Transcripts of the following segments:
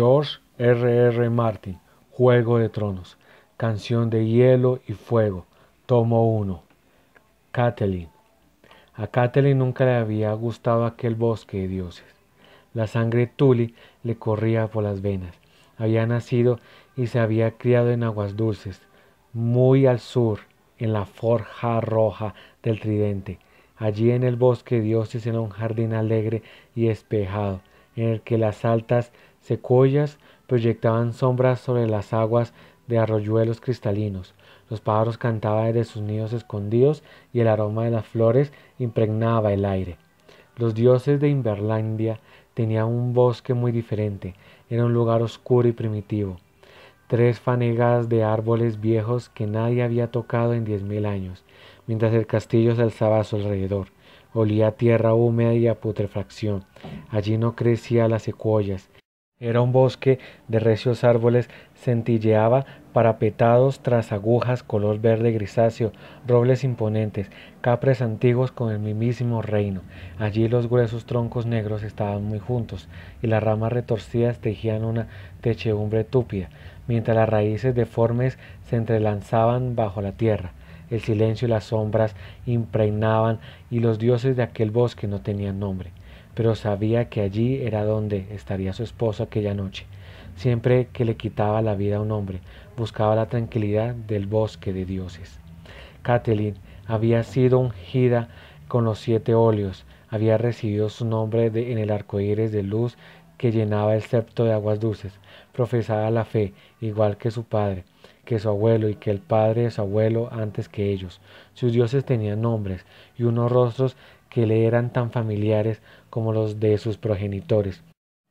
George R. R. Martin, Juego de Tronos, Canción de Hielo y Fuego, tomo 1. Catelyn. A Catelyn nunca le había gustado aquel bosque de dioses. La sangre Tuli le corría por las venas. Había nacido y se había criado en aguas dulces, muy al sur, en la forja roja del tridente. Allí en el bosque de dioses era un jardín alegre y espejado, en el que las altas secuoyas proyectaban sombras sobre las aguas de arroyuelos cristalinos. Los pájaros cantaban desde sus nidos escondidos y el aroma de las flores impregnaba el aire. Los dioses de Inverlandia tenían un bosque muy diferente, era un lugar oscuro y primitivo. Tres fanegadas de árboles viejos que nadie había tocado en diez mil años, mientras el castillo se alzaba a su alrededor. Olía tierra húmeda y a putrefacción. Allí no crecían las secuoyas, era un bosque de recios árboles, centilleaba parapetados tras agujas color verde grisáceo, robles imponentes, capres antiguos con el mismísimo reino. Allí los gruesos troncos negros estaban muy juntos, y las ramas retorcidas tejían una techumbre túpida, mientras las raíces deformes se entrelazaban bajo la tierra. El silencio y las sombras impregnaban, y los dioses de aquel bosque no tenían nombre pero sabía que allí era donde estaría su esposo aquella noche. Siempre que le quitaba la vida a un hombre, buscaba la tranquilidad del bosque de dioses. Catelyn había sido ungida con los siete óleos, había recibido su nombre en el arco iris de luz que llenaba el septo de aguas dulces, profesaba la fe, igual que su padre, que su abuelo y que el padre de su abuelo antes que ellos. Sus dioses tenían nombres y unos rostros que le eran tan familiares como los de sus progenitores.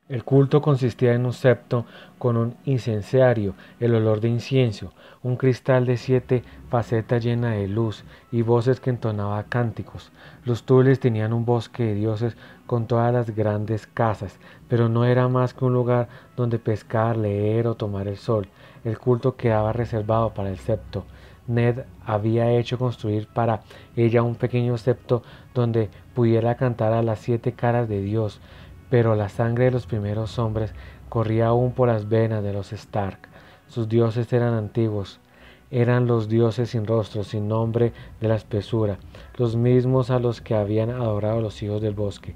El culto consistía en un septo con un incenciario, el olor de incienso, un cristal de siete facetas llena de luz y voces que entonaba cánticos. Los tules tenían un bosque de dioses con todas las grandes casas, pero no era más que un lugar donde pescar, leer o tomar el sol. El culto quedaba reservado para el septo. Ned había hecho construir para ella un pequeño septo donde pudiera cantar a las siete caras de Dios, pero la sangre de los primeros hombres corría aún por las venas de los Stark. Sus dioses eran antiguos, eran los dioses sin rostro, sin nombre de la espesura, los mismos a los que habían adorado los hijos del bosque.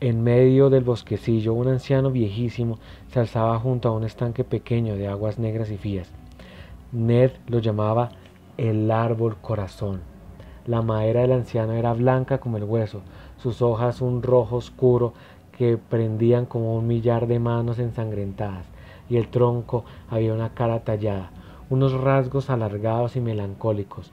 En medio del bosquecillo, un anciano viejísimo se alzaba junto a un estanque pequeño de aguas negras y frías. Ned lo llamaba el árbol corazón. La madera del anciano era blanca como el hueso, sus hojas un rojo oscuro que prendían como un millar de manos ensangrentadas, y el tronco había una cara tallada, unos rasgos alargados y melancólicos,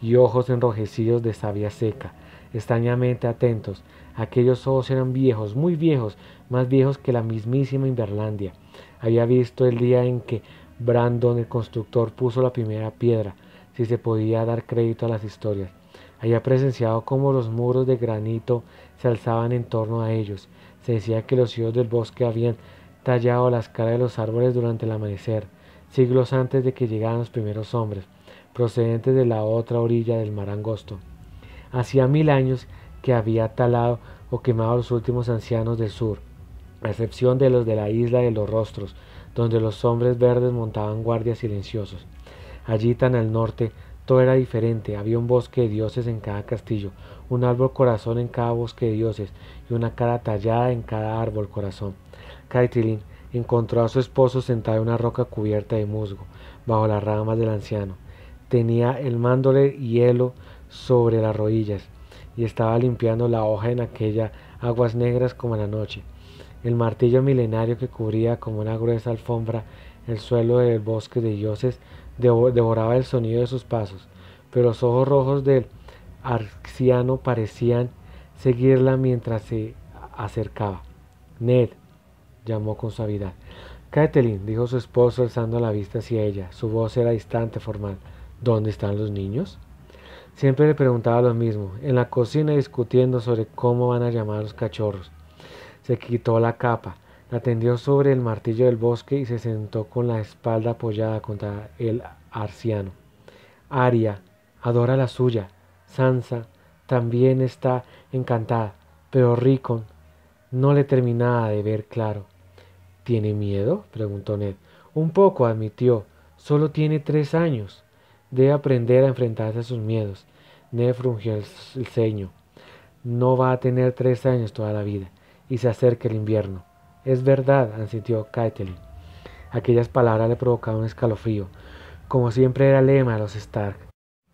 y ojos enrojecidos de savia seca, extrañamente atentos. Aquellos ojos eran viejos, muy viejos, más viejos que la mismísima Inverlandia. Había visto el día en que Brandon, el constructor, puso la primera piedra, si se podía dar crédito a las historias. Había presenciado cómo los muros de granito se alzaban en torno a ellos. Se decía que los hijos del bosque habían tallado las caras de los árboles durante el amanecer, siglos antes de que llegaran los primeros hombres, procedentes de la otra orilla del mar angosto. Hacía mil años que había talado o quemado a los últimos ancianos del sur, a excepción de los de la isla de los rostros, donde los hombres verdes montaban guardias silenciosos. Allí tan al norte todo era diferente, había un bosque de dioses en cada castillo, un árbol corazón en cada bosque de dioses y una cara tallada en cada árbol corazón. Caitlin encontró a su esposo sentado en una roca cubierta de musgo, bajo las ramas del anciano. Tenía el mándole hielo sobre las rodillas y estaba limpiando la hoja en aquella aguas negras como la noche. El martillo milenario que cubría como una gruesa alfombra el suelo del bosque de dioses devoraba el sonido de sus pasos, pero los ojos rojos del arciano parecían seguirla mientras se acercaba. Ned, llamó con suavidad. Catelyn, dijo su esposo alzando la vista hacia ella. Su voz era distante, formal. ¿Dónde están los niños? Siempre le preguntaba lo mismo, en la cocina discutiendo sobre cómo van a llamar a los cachorros. Se quitó la capa, la tendió sobre el martillo del bosque y se sentó con la espalda apoyada contra el arciano. Aria adora la suya. Sansa también está encantada, pero Ricon no le terminaba de ver claro. ¿Tiene miedo? preguntó Ned. Un poco, admitió. Solo tiene tres años. Debe aprender a enfrentarse a sus miedos. Ned frungió el, ceño. No va a tener tres años toda la vida. Y se acerca el invierno. Es verdad, ansintió Caitlin. Aquellas palabras le provocaban un escalofrío. Como siempre era lema de los Stark.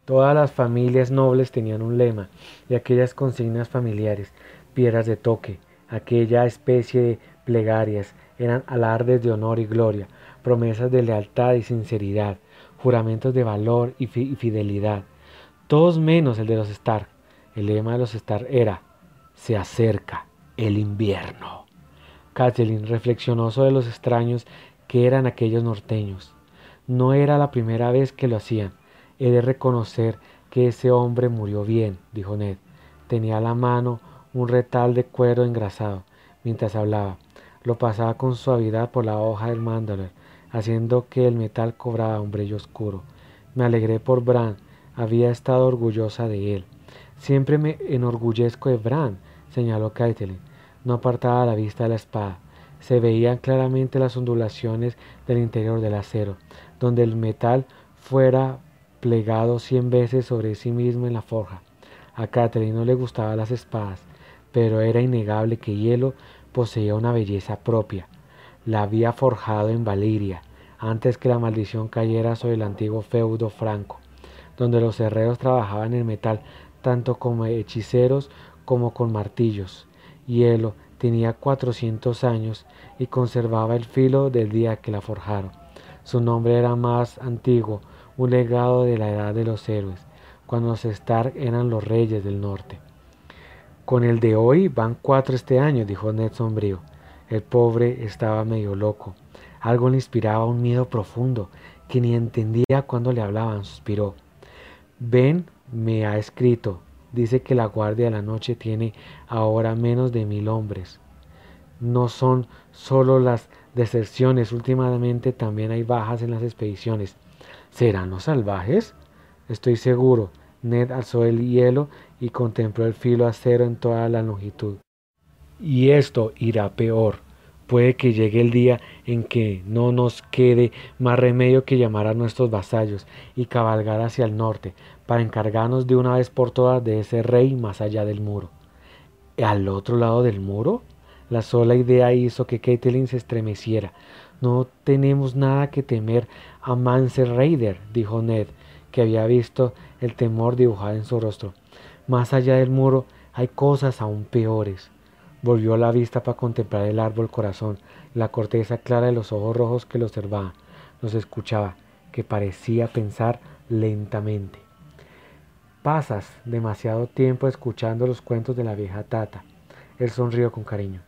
Todas las familias nobles tenían un lema, y aquellas consignas familiares, piedras de toque, aquella especie de plegarias, eran alardes de honor y gloria, promesas de lealtad y sinceridad, juramentos de valor y, fidelidad, todos menos el de los Stark. El lema de los Stark era, se acerca el invierno. Kathleen reflexionó sobre los extraños que eran aquellos norteños. No era la primera vez que lo hacían. He de reconocer que ese hombre murió bien, dijo Ned. Tenía a la mano un retal de cuero engrasado mientras hablaba. Lo pasaba con suavidad por la hoja del mandolin, haciendo que el metal cobrara un brillo oscuro. Me alegré por Bran, había estado orgullosa de él. Siempre me enorgullezco de Bran, señaló Caitlin. No apartaba la vista de la espada. Se veían claramente las ondulaciones del interior del acero, donde el metal fuera plegado cien veces sobre sí mismo en la forja. A Catelyn no le gustaban las espadas, pero era innegable que Hielo poseía una belleza propia. La había forjado en Valiria, antes que la maldición cayera sobre el antiguo feudo franco, donde los herreros trabajaban el metal tanto como hechiceros como con martillos. Hielo tenía cuatrocientos años y conservaba el filo del día que la forjaron. Su nombre era más antiguo, un legado de la edad de los héroes, cuando los Stark eran los reyes del norte. Con el de hoy van cuatro este año, dijo Ned sombrío. El pobre estaba medio loco. Algo le inspiraba un miedo profundo, que ni entendía cuando le hablaban. Suspiró. Ben me ha escrito. Dice que la Guardia de la Noche tiene ahora menos de mil hombres. No son solo las deserciones, últimamente también hay bajas en las expediciones. ¿Serán los salvajes? Estoy seguro. Ned alzó el hielo y contempló el filo acero en toda la longitud. Y esto irá peor. Puede que llegue el día en que no nos quede más remedio que llamar a nuestros vasallos y cabalgar hacia el norte para encargarnos de una vez por todas de ese rey más allá del muro. ¿Al otro lado del muro? La sola idea hizo que Caitlin se estremeciera. No tenemos nada que temer a Mance Raider, dijo Ned, que había visto el temor dibujado en su rostro. Más allá del muro hay cosas aún peores. Volvió la vista para contemplar el árbol corazón, la corteza clara de los ojos rojos que lo observaban. Los escuchaba, que parecía pensar lentamente. Pasas demasiado tiempo escuchando los cuentos de la vieja Tata. Él sonrió con cariño.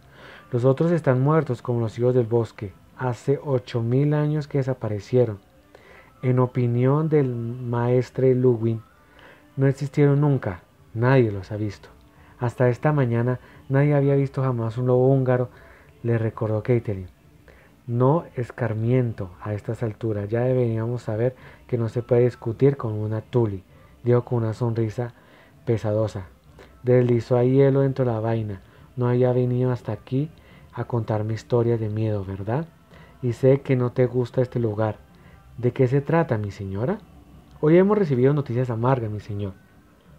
Los otros están muertos como los hijos del bosque. Hace ocho mil años que desaparecieron. En opinión del maestre Ludwig, no existieron nunca, nadie los ha visto. Hasta esta mañana nadie había visto jamás un lobo húngaro, le recordó Caitlin. No escarmiento a estas alturas, ya deberíamos saber que no se puede discutir con una tuli, dijo con una sonrisa pesadosa. Deslizó a hielo dentro de la vaina. No había venido hasta aquí a contarme historias de miedo, ¿verdad? Y sé que no te gusta este lugar. ¿De qué se trata, mi señora? Hoy hemos recibido noticias amargas, mi señor.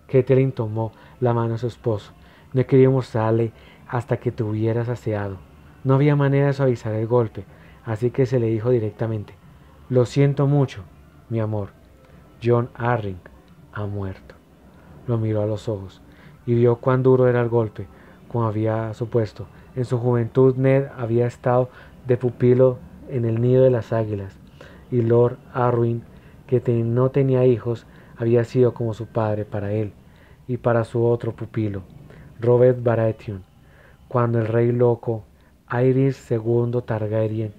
Catherine tomó la mano de su esposo. No quería mostrarle hasta que te hubieras aseado. No había manera de suavizar el golpe, así que se le dijo directamente, Lo siento mucho, mi amor. John Arring ha muerto. Lo miró a los ojos y vio cuán duro era el golpe, como había supuesto. En su juventud Ned había estado de pupilo en el nido de las águilas y Lord Arwin, que no tenía hijos, había sido como su padre para él y para su otro pupilo, Robert Baratheon. Cuando el rey loco, Iris II Targaryen,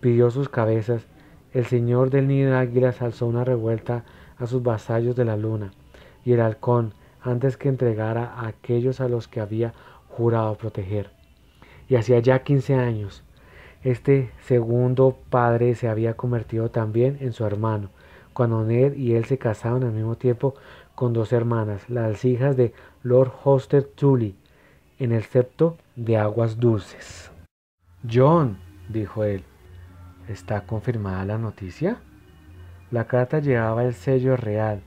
pidió sus cabezas, el señor del nido águilas alzó una revuelta a sus vasallos de la luna, y el halcón, antes que entregara a aquellos a los que había jurado proteger. Y hacía ya quince años, este segundo padre se había convertido también en su hermano, cuando Ned y él se casaron al mismo tiempo con dos hermanas, las hijas de Lord Hoster Tully, en el septo de aguas dulces. John, dijo él. ¿Está confirmada la noticia? La carta llevaba el sello real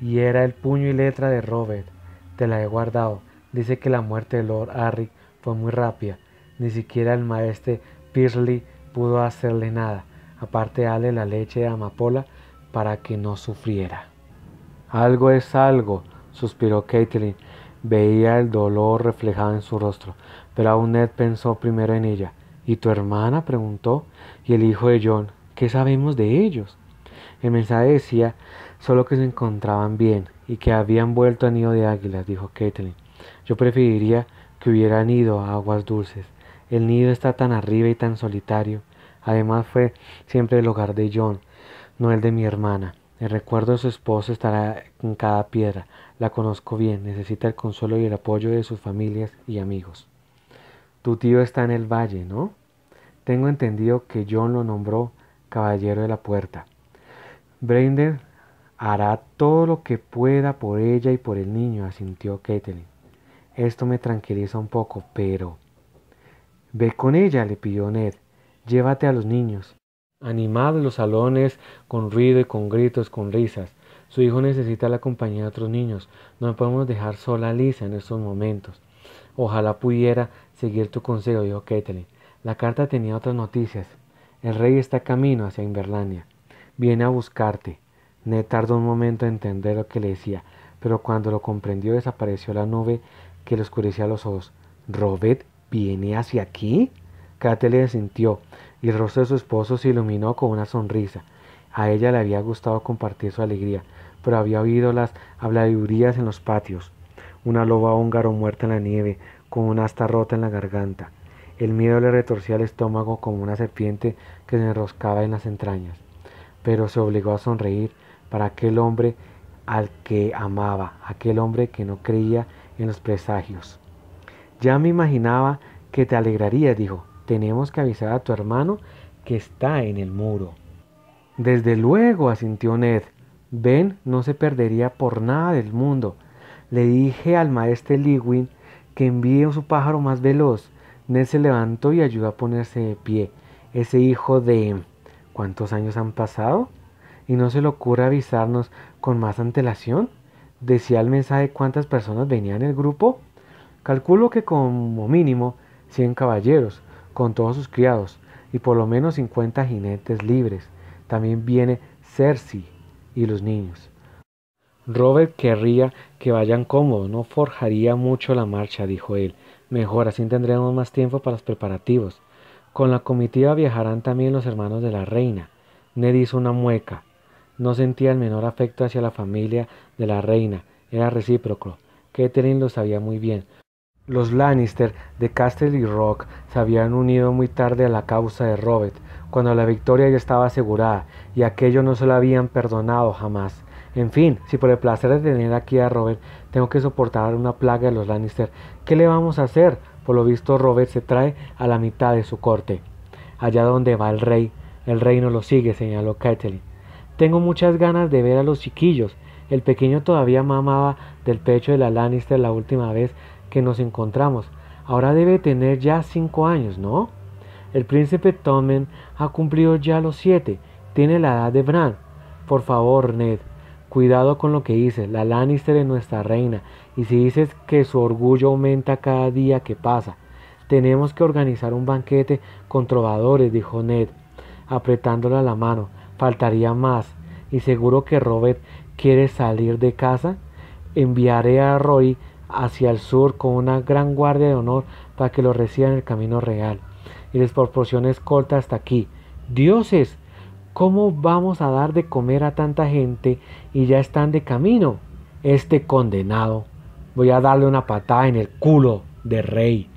y era el puño y letra de Robert. Te la he guardado. Dice que la muerte de Lord Harry fue muy rápida. Ni siquiera el maestre Pearsley pudo hacerle nada, aparte de darle la leche de amapola para que no sufriera. Algo es algo, suspiró Caitlin. Veía el dolor reflejado en su rostro, pero aún Ned pensó primero en ella. ¿Y tu hermana? preguntó. ¿Y el hijo de John? ¿Qué sabemos de ellos? El mensaje decía solo que se encontraban bien y que habían vuelto a nido de águilas, dijo Caitlin. Yo preferiría que hubieran ido a aguas dulces. El nido está tan arriba y tan solitario. Además fue siempre el hogar de John, no el de mi hermana. El recuerdo de su esposo estará en cada piedra. La conozco bien, necesita el consuelo y el apoyo de sus familias y amigos. Tu tío está en el valle, ¿no? Tengo entendido que John lo nombró caballero de la puerta. Brander hará todo lo que pueda por ella y por el niño, asintió Caitlin. Esto me tranquiliza un poco, pero... Ve con ella, le pidió Ned. Llévate a los niños. Animad los salones con ruido y con gritos, con risas. Su hijo necesita la compañía de otros niños. No podemos dejar sola a Lisa en estos momentos. Ojalá pudiera seguir tu consejo, dijo Caitlin. La carta tenía otras noticias. El rey está camino hacia Inverlandia. Viene a buscarte. Ned tardó un momento en entender lo que le decía, pero cuando lo comprendió desapareció la nube que le oscurecía los ojos. ¿Robert viene hacia aquí? Le sintió y el rostro de su esposo se iluminó con una sonrisa. A ella le había gustado compartir su alegría, pero había oído las habladurías en los patios. Una loba húngaro muerta en la nieve, con una asta rota en la garganta. El miedo le retorcía el estómago como una serpiente que se enroscaba en las entrañas. Pero se obligó a sonreír para aquel hombre al que amaba, aquel hombre que no creía en los presagios. Ya me imaginaba que te alegraría, dijo. Tenemos que avisar a tu hermano que está en el muro. Desde luego, asintió Ned. Ben no se perdería por nada del mundo. Le dije al maestro Lewin que envíe su pájaro más veloz. Ned se levantó y ayudó a ponerse de pie. Ese hijo de... ¿Cuántos años han pasado? ¿Y no se le ocurre avisarnos con más antelación? ¿Decía el mensaje cuántas personas venían en el grupo? Calculo que como mínimo 100 caballeros, con todos sus criados, y por lo menos 50 jinetes libres. También viene Cersei y los niños. Robert querría que vayan cómodos, no forjaría mucho la marcha, dijo él. Mejor, así tendremos más tiempo para los preparativos. Con la comitiva viajarán también los hermanos de la reina. Ned hizo una mueca. No sentía el menor afecto hacia la familia de la reina, era recíproco. Catherine lo sabía muy bien. Los Lannister de Castle Rock se habían unido muy tarde a la causa de Robert, cuando la victoria ya estaba asegurada, y aquello no se lo habían perdonado jamás. En fin, si por el placer de tener aquí a Robert tengo que soportar una plaga de los Lannister, ¿qué le vamos a hacer? Por lo visto Robert se trae a la mitad de su corte. Allá donde va el rey, el reino lo sigue, señaló Catelyn. Tengo muchas ganas de ver a los chiquillos. El pequeño todavía mamaba del pecho de la Lannister la última vez que nos encontramos. Ahora debe tener ya cinco años, ¿no? El príncipe Tommen ha cumplido ya los siete. Tiene la edad de Bran. Por favor, Ned, cuidado con lo que dices. La Lannister es nuestra reina. Y si dices que su orgullo aumenta cada día que pasa. Tenemos que organizar un banquete con trovadores, dijo Ned, apretándola la mano. Faltaría más. Y seguro que Robert quiere salir de casa. Enviaré a Roy hacia el sur con una gran guardia de honor para que lo reciba en el camino real. Y les proporcione escolta hasta aquí. Dioses, ¿cómo vamos a dar de comer a tanta gente y ya están de camino? Este condenado. Voy a darle una patada en el culo de rey.